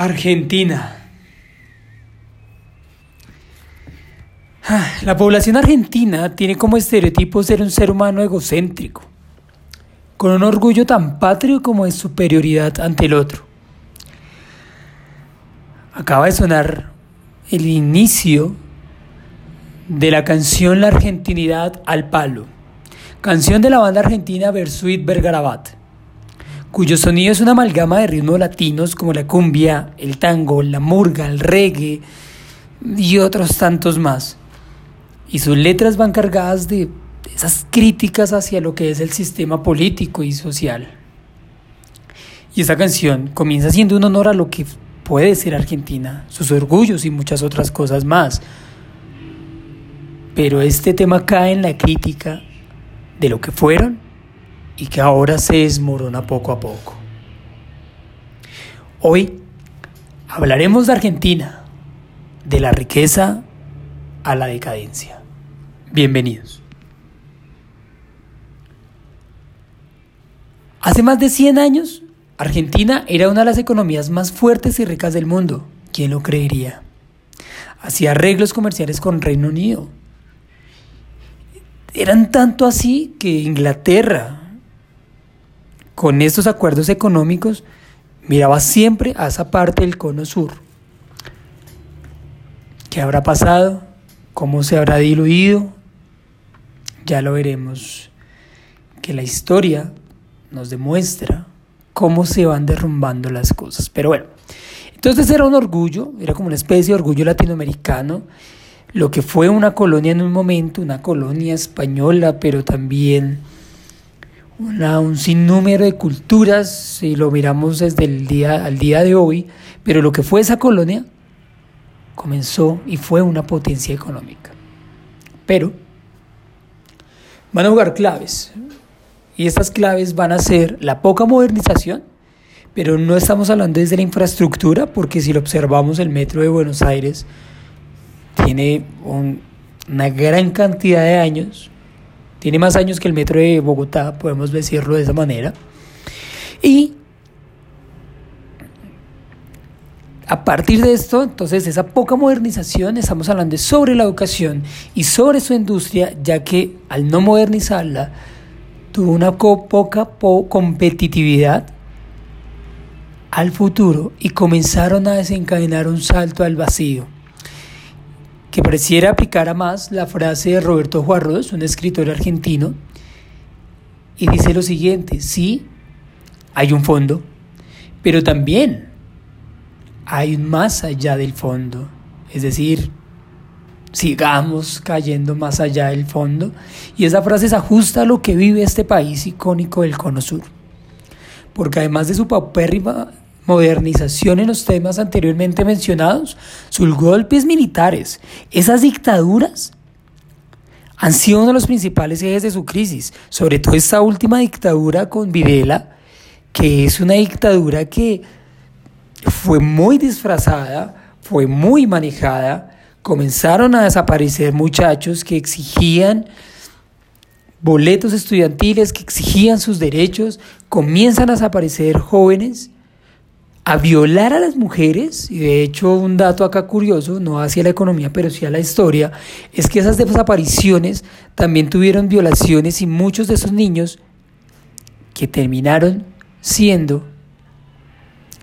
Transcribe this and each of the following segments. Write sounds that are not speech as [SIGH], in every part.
Argentina. Ah, la población argentina tiene como estereotipo ser un ser humano egocéntrico, con un orgullo tan patrio como de superioridad ante el otro. Acaba de sonar el inicio de la canción La Argentinidad al Palo, canción de la banda argentina Versuit Bergarabat cuyo sonido es una amalgama de ritmos latinos como la cumbia, el tango, la murga, el reggae y otros tantos más. Y sus letras van cargadas de esas críticas hacia lo que es el sistema político y social. Y esta canción comienza siendo un honor a lo que puede ser Argentina, sus orgullos y muchas otras cosas más. Pero este tema cae en la crítica de lo que fueron y que ahora se desmorona poco a poco. Hoy hablaremos de Argentina, de la riqueza a la decadencia. Bienvenidos. Hace más de 100 años, Argentina era una de las economías más fuertes y ricas del mundo. ¿Quién lo creería? Hacía arreglos comerciales con Reino Unido. Eran tanto así que Inglaterra, con estos acuerdos económicos miraba siempre a esa parte del cono sur. ¿Qué habrá pasado? ¿Cómo se habrá diluido? Ya lo veremos. Que la historia nos demuestra cómo se van derrumbando las cosas. Pero bueno, entonces era un orgullo, era como una especie de orgullo latinoamericano, lo que fue una colonia en un momento, una colonia española, pero también un sinnúmero de culturas, si lo miramos desde el día al día de hoy, pero lo que fue esa colonia comenzó y fue una potencia económica. Pero van a jugar claves, y estas claves van a ser la poca modernización, pero no estamos hablando desde la infraestructura, porque si lo observamos, el metro de Buenos Aires tiene una gran cantidad de años tiene más años que el metro de Bogotá, podemos decirlo de esa manera. Y a partir de esto, entonces, esa poca modernización, estamos hablando sobre la educación y sobre su industria, ya que al no modernizarla, tuvo una poca competitividad al futuro y comenzaron a desencadenar un salto al vacío que pareciera aplicar a más la frase de Roberto Juarros, un escritor argentino, y dice lo siguiente, sí, hay un fondo, pero también hay un más allá del fondo, es decir, sigamos cayendo más allá del fondo, y esa frase se ajusta a lo que vive este país icónico del Cono Sur, porque además de su paupérrima modernización en los temas anteriormente mencionados, sus golpes militares, esas dictaduras han sido uno de los principales ejes de su crisis, sobre todo esta última dictadura con Videla, que es una dictadura que fue muy disfrazada, fue muy manejada, comenzaron a desaparecer muchachos que exigían boletos estudiantiles, que exigían sus derechos, comienzan a desaparecer jóvenes a violar a las mujeres, y de hecho un dato acá curioso, no hacia la economía, pero sí a la historia, es que esas desapariciones también tuvieron violaciones y muchos de esos niños que terminaron siendo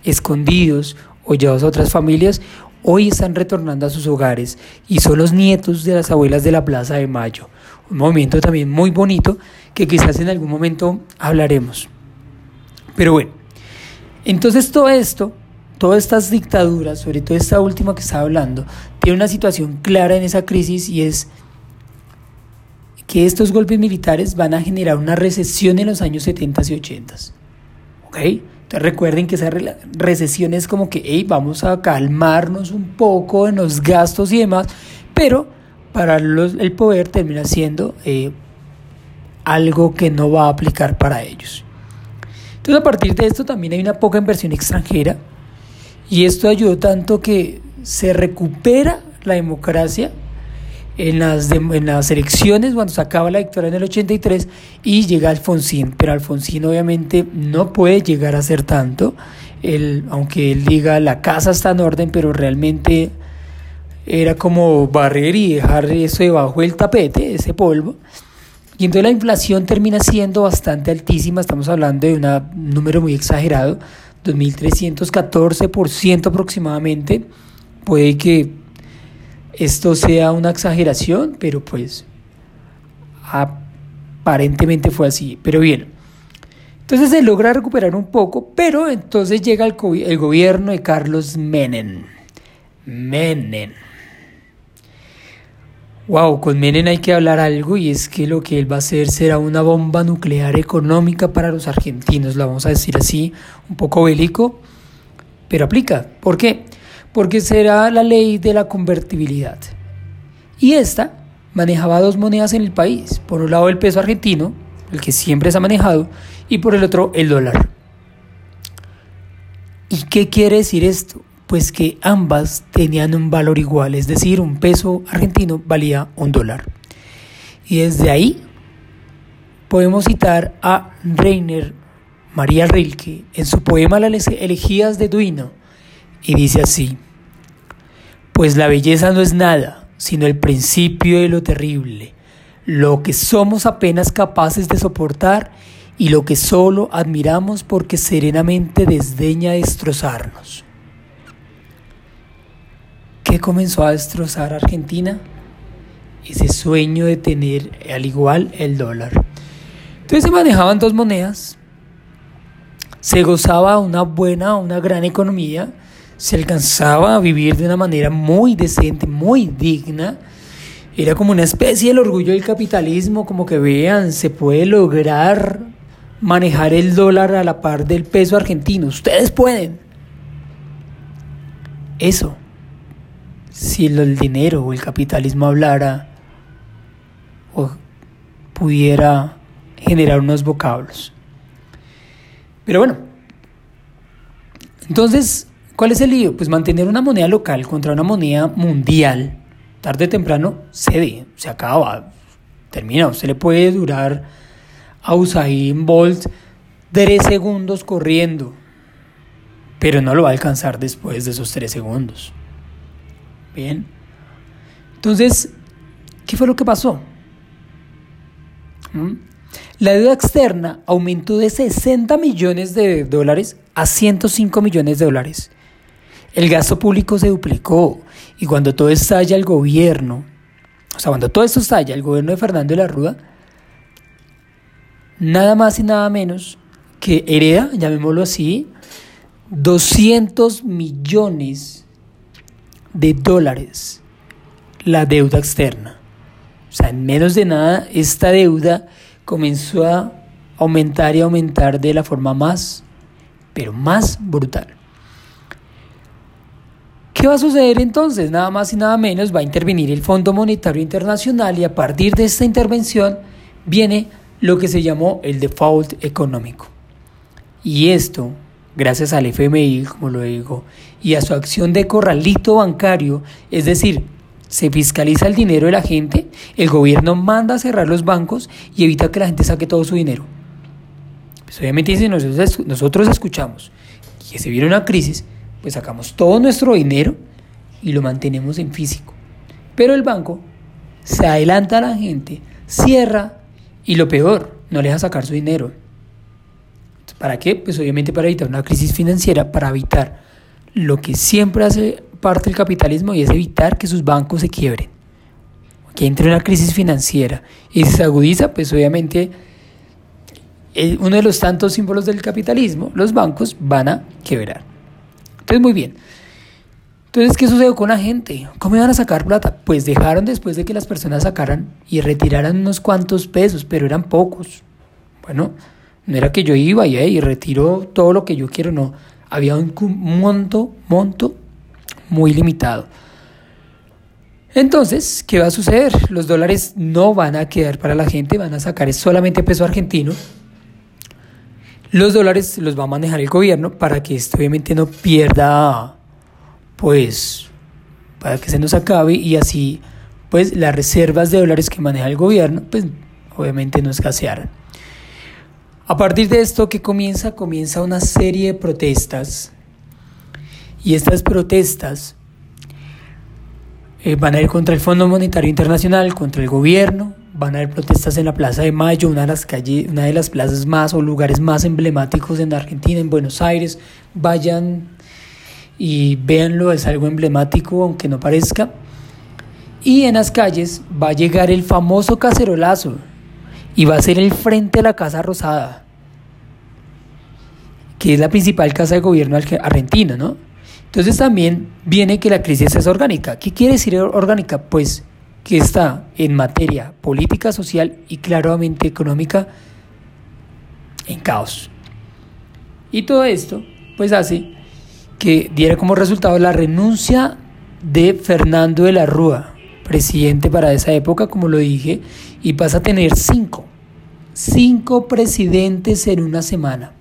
escondidos o llevados a otras familias, hoy están retornando a sus hogares y son los nietos de las abuelas de la Plaza de Mayo. Un movimiento también muy bonito que quizás en algún momento hablaremos. Pero bueno, entonces todo esto, todas estas dictaduras, sobre todo esta última que estaba hablando, tiene una situación clara en esa crisis y es que estos golpes militares van a generar una recesión en los años 70 y 80. ¿Ok? Entonces recuerden que esa recesión es como que, hey, vamos a calmarnos un poco en los gastos y demás, pero para los, el poder termina siendo eh, algo que no va a aplicar para ellos. Entonces a partir de esto también hay una poca inversión extranjera y esto ayudó tanto que se recupera la democracia en las, en las elecciones cuando se acaba la victoria en el 83 y llega Alfonsín, pero Alfonsín obviamente no puede llegar a ser tanto, él, aunque él diga la casa está en orden, pero realmente era como barrer y dejar eso debajo del tapete, ese polvo. Y entonces la inflación termina siendo bastante altísima, estamos hablando de un número muy exagerado, 2.314% aproximadamente. Puede que esto sea una exageración, pero pues aparentemente fue así. Pero bien, entonces se logra recuperar un poco, pero entonces llega el, el gobierno de Carlos Menem. Menem. Wow, con Menem hay que hablar algo y es que lo que él va a hacer será una bomba nuclear económica para los argentinos, lo vamos a decir así, un poco bélico, pero aplica. ¿Por qué? Porque será la ley de la convertibilidad. Y esta manejaba dos monedas en el país, por un lado el peso argentino, el que siempre se ha manejado, y por el otro el dólar. ¿Y qué quiere decir esto? Pues que ambas tenían un valor igual, es decir, un peso argentino valía un dólar. Y desde ahí podemos citar a Reiner María Rilke en su poema Las elegías de Duino y dice así, pues la belleza no es nada, sino el principio de lo terrible, lo que somos apenas capaces de soportar y lo que solo admiramos porque serenamente desdeña destrozarnos. ¿Qué comenzó a destrozar Argentina? Ese sueño de tener al igual el dólar. Entonces se manejaban dos monedas, se gozaba una buena, una gran economía, se alcanzaba a vivir de una manera muy decente, muy digna. Era como una especie del orgullo del capitalismo, como que vean, se puede lograr manejar el dólar a la par del peso argentino. Ustedes pueden. Eso si el dinero o el capitalismo hablara o pudiera generar unos vocablos. Pero bueno, entonces, ¿cuál es el lío? Pues mantener una moneda local contra una moneda mundial, tarde o temprano, cede, se acaba, termina. Usted le puede durar a Usain Bolt tres segundos corriendo, pero no lo va a alcanzar después de esos tres segundos. Bien. Entonces, ¿qué fue lo que pasó? ¿Mm? La deuda externa aumentó de 60 millones de dólares a 105 millones de dólares. El gasto público se duplicó y cuando todo estalla el gobierno, o sea, cuando todo esto estalla, el gobierno de Fernando de la Rúa, nada más y nada menos que hereda, llamémoslo así, 200 millones de dólares la deuda externa. O sea, en menos de nada, esta deuda comenzó a aumentar y aumentar de la forma más, pero más brutal. ¿Qué va a suceder entonces? Nada más y nada menos va a intervenir el Fondo Monetario Internacional y a partir de esta intervención viene lo que se llamó el default económico. Y esto gracias al FMI, como lo digo, y a su acción de corralito bancario, es decir, se fiscaliza el dinero de la gente, el gobierno manda a cerrar los bancos y evita que la gente saque todo su dinero. Pues obviamente si nosotros, escuchamos que se viene una crisis, pues sacamos todo nuestro dinero y lo mantenemos en físico. Pero el banco se adelanta a la gente, cierra y lo peor, no le deja sacar su dinero. ¿Para qué? Pues obviamente para evitar una crisis financiera, para evitar lo que siempre hace parte del capitalismo y es evitar que sus bancos se quiebren, que entre una crisis financiera y se agudiza, pues obviamente eh, uno de los tantos símbolos del capitalismo, los bancos van a quebrar. Entonces, muy bien. Entonces, ¿qué sucedió con la gente? ¿Cómo iban a sacar plata? Pues dejaron después de que las personas sacaran y retiraran unos cuantos pesos, pero eran pocos. Bueno, no era que yo iba y, y retiro todo lo que yo quiero, no. Había un monto, monto muy limitado. Entonces, ¿qué va a suceder? Los dólares no van a quedar para la gente, van a sacar solamente peso argentino. Los dólares los va a manejar el gobierno para que esto obviamente no pierda, pues, para que se nos acabe y así, pues, las reservas de dólares que maneja el gobierno, pues, obviamente no escasearan. A partir de esto, ¿qué comienza? Comienza una serie de protestas. Y estas protestas eh, van a ir contra el Fondo Monetario Internacional, contra el gobierno, van a haber protestas en la Plaza de Mayo, una de las calles, una de las plazas más o lugares más emblemáticos en Argentina, en Buenos Aires. Vayan y véanlo, es algo emblemático, aunque no parezca. Y en las calles va a llegar el famoso cacerolazo y va a ser el frente a la Casa Rosada, que es la principal casa de gobierno argentina, ¿no? Entonces también viene que la crisis es orgánica. ¿Qué quiere decir orgánica? Pues que está en materia política, social y claramente económica en caos. Y todo esto pues hace que diera como resultado la renuncia de Fernando de la Rúa, presidente para esa época, como lo dije, y pasa a tener cinco, cinco presidentes en una semana.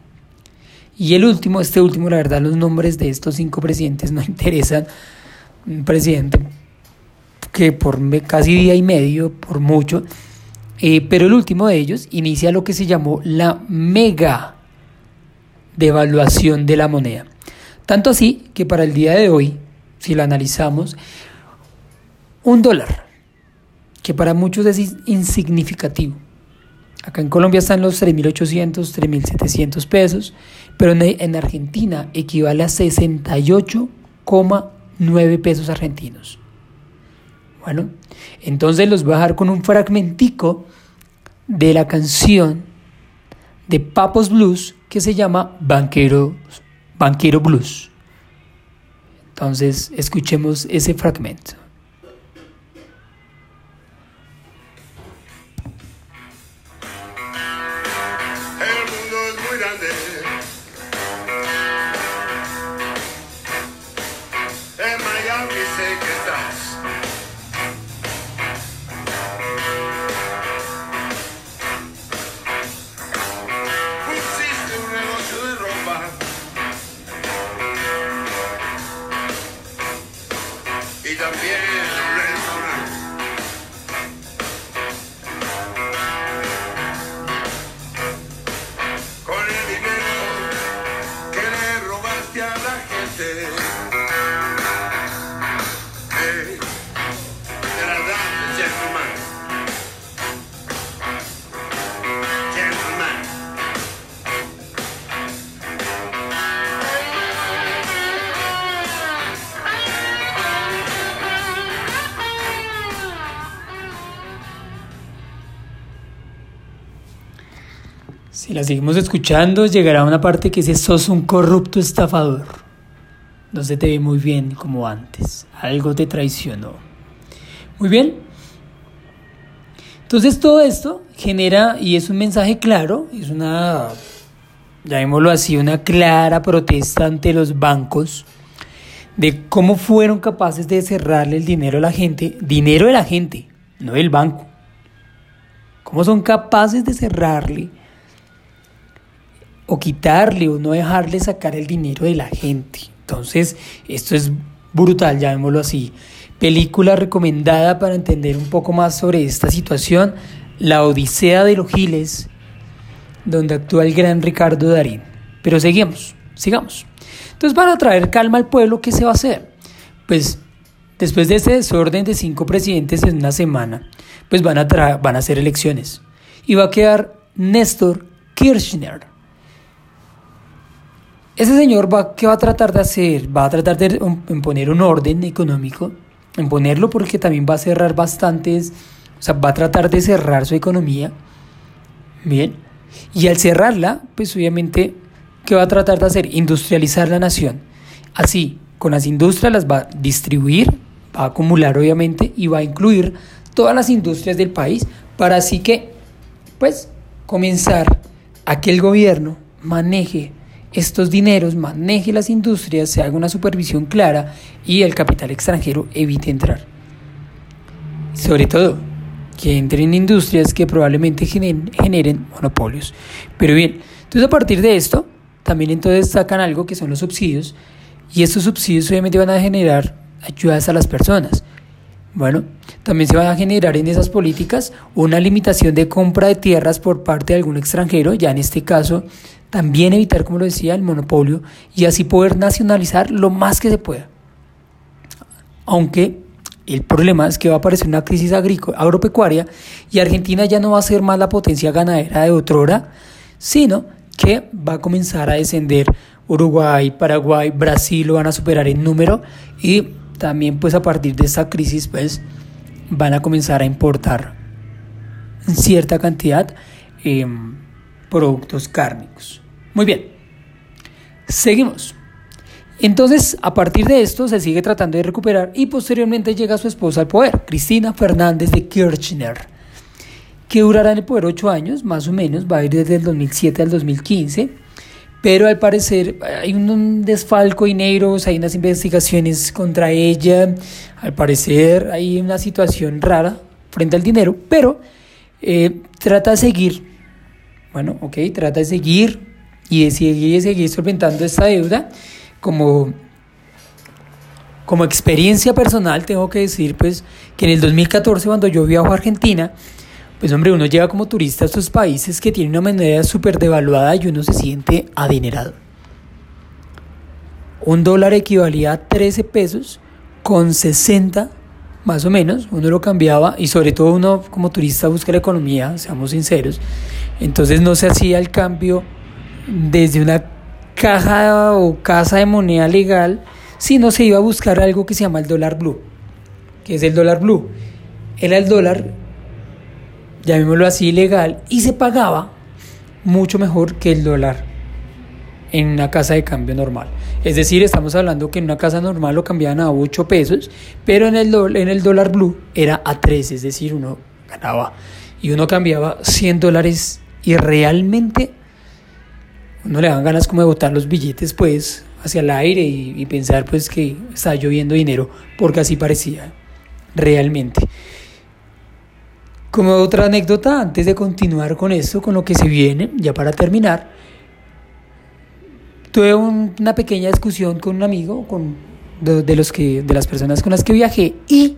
Y el último, este último, la verdad, los nombres de estos cinco presidentes no [LAUGHS] interesan. Un presidente que por casi día y medio, por mucho, eh, pero el último de ellos inicia lo que se llamó la mega devaluación de la moneda. Tanto así que para el día de hoy, si lo analizamos, un dólar, que para muchos es insignificativo. Acá en Colombia están los 3.800, 3.700 pesos, pero en Argentina equivale a 68,9 pesos argentinos. Bueno, entonces los voy a dejar con un fragmentico de la canción de Papos Blues que se llama Banquero Banquero Blues. Entonces, escuchemos ese fragmento. Si la seguimos escuchando, llegará una parte que dice, sos un corrupto estafador. No se te ve muy bien como antes. Algo te traicionó. Muy bien. Entonces todo esto genera, y es un mensaje claro, es una, llamémoslo así, una clara protesta ante los bancos de cómo fueron capaces de cerrarle el dinero a la gente, dinero de la gente, no del banco. ¿Cómo son capaces de cerrarle quitarle o no dejarle sacar el dinero de la gente. Entonces, esto es brutal, llamémoslo así. Película recomendada para entender un poco más sobre esta situación, La Odisea de los Giles, donde actúa el gran Ricardo Darín. Pero seguimos, sigamos. Entonces, para traer calma al pueblo, ¿qué se va a hacer? Pues después de ese desorden de cinco presidentes en una semana, pues van a, van a hacer elecciones. Y va a quedar Néstor Kirchner ese señor va, ¿qué va a tratar de hacer? Va a tratar de imponer un orden económico, imponerlo porque también va a cerrar bastantes, o sea, va a tratar de cerrar su economía. Bien. Y al cerrarla, pues obviamente, ¿qué va a tratar de hacer? Industrializar la nación. Así, con las industrias las va a distribuir, va a acumular obviamente y va a incluir todas las industrias del país para así que, pues, comenzar a que el gobierno maneje estos dineros, maneje las industrias, se haga una supervisión clara y el capital extranjero evite entrar. Sobre todo, que entren en industrias que probablemente generen, monopolios. Pero bien, entonces a partir de esto, también entonces sacan algo que son los subsidios y estos subsidios obviamente van a generar ayudas a las personas. Bueno, también se van a generar en esas políticas una limitación de compra de tierras por parte de algún extranjero, ya en este caso también evitar, como lo decía, el monopolio y así poder nacionalizar lo más que se pueda. Aunque el problema es que va a aparecer una crisis agropecuaria y Argentina ya no va a ser más la potencia ganadera de otrora, sino que va a comenzar a descender Uruguay, Paraguay, Brasil lo van a superar en número y también pues a partir de esta crisis pues van a comenzar a importar cierta cantidad eh, productos cárnicos. Muy bien, seguimos. Entonces, a partir de esto, se sigue tratando de recuperar y posteriormente llega su esposa al poder, Cristina Fernández de Kirchner, que durará en el poder ocho años, más o menos, va a ir desde el 2007 al 2015, pero al parecer hay un desfalco y negros, hay unas investigaciones contra ella, al parecer hay una situación rara frente al dinero, pero eh, trata de seguir, bueno, ok, trata de seguir y de seguir, seguir solventando esta deuda como, como experiencia personal tengo que decir pues que en el 2014 cuando yo viajo a Argentina, pues hombre, uno llega como turista a estos países que tienen una moneda súper devaluada y uno se siente adinerado. Un dólar equivalía a 13 pesos con 60 más o menos, uno lo cambiaba y sobre todo uno como turista busca la economía, seamos sinceros, entonces no se hacía el cambio desde una caja o casa de moneda legal, sino se iba a buscar algo que se llama el dólar blue, que es el dólar blue. Era el dólar, llamémoslo así, legal, y se pagaba mucho mejor que el dólar en una casa de cambio normal. Es decir, estamos hablando que en una casa normal lo cambiaban a 8 pesos, pero en el, en el dólar blue era a 3, es decir, uno ganaba y uno cambiaba 100 dólares y realmente no le dan ganas como de botar los billetes pues hacia el aire y, pensar pues que está lloviendo dinero porque así parecía realmente. Como otra anécdota, antes de continuar con esto, con lo que se viene, ya para terminar, tuve una pequeña discusión con un amigo, con de, los que, de las personas con las que viajé, y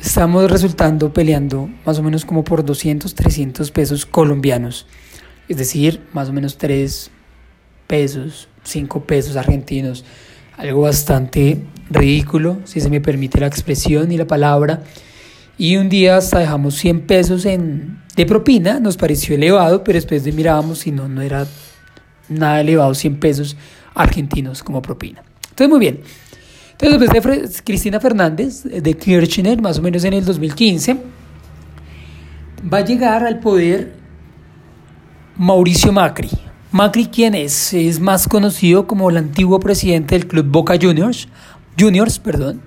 estamos resultando peleando más o menos como por 200, 300 pesos colombianos es decir, más o menos 3 pesos, 5 pesos argentinos, algo bastante ridículo, si se me permite la expresión y la palabra. Y un día hasta dejamos 100 pesos en, de propina, nos pareció elevado, pero después de mirábamos y no, no era nada elevado, 100 pesos argentinos como propina. Entonces, muy bien. Entonces, después de Cristina Fernández, de Kirchner, más o menos en el 2015, va a llegar al poder Mauricio Macri. Macri, ¿quién es? Es más conocido como el antiguo presidente del club Boca Juniors, Juniors, perdón.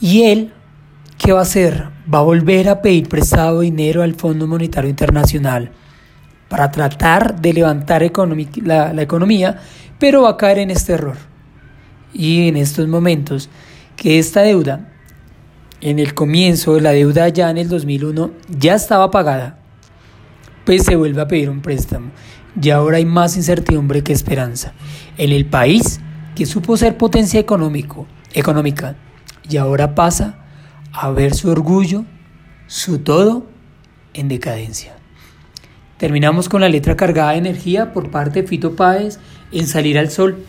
Y él, ¿qué va a hacer? Va a volver a pedir prestado dinero al Fondo Monetario Internacional para tratar de levantar la, economía, pero va a caer en este error. Y en estos momentos, que esta deuda, en el comienzo de la deuda ya en el 2001, ya estaba pagada pues se vuelve a pedir un préstamo. Y ahora hay más incertidumbre que esperanza. En el país que supo ser potencia económico, económica y ahora pasa a ver su orgullo, su todo en decadencia. Terminamos con la letra cargada de energía por parte de Fito Páez en Salir al Sol,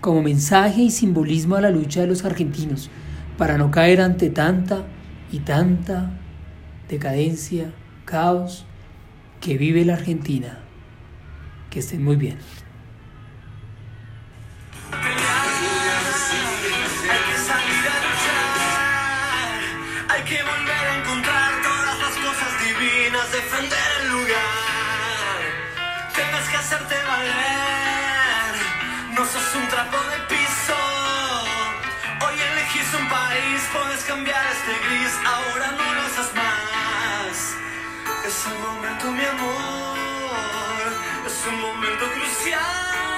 como mensaje y simbolismo a la lucha de los argentinos, para no caer ante tanta y tanta decadencia, caos que vive la Argentina. Que estén muy bien. Sos un trapo de piso. Hoy elegís un país, puedes cambiar este gris, ahora no lo haces más. Es un momento, mi amor, es un momento crucial.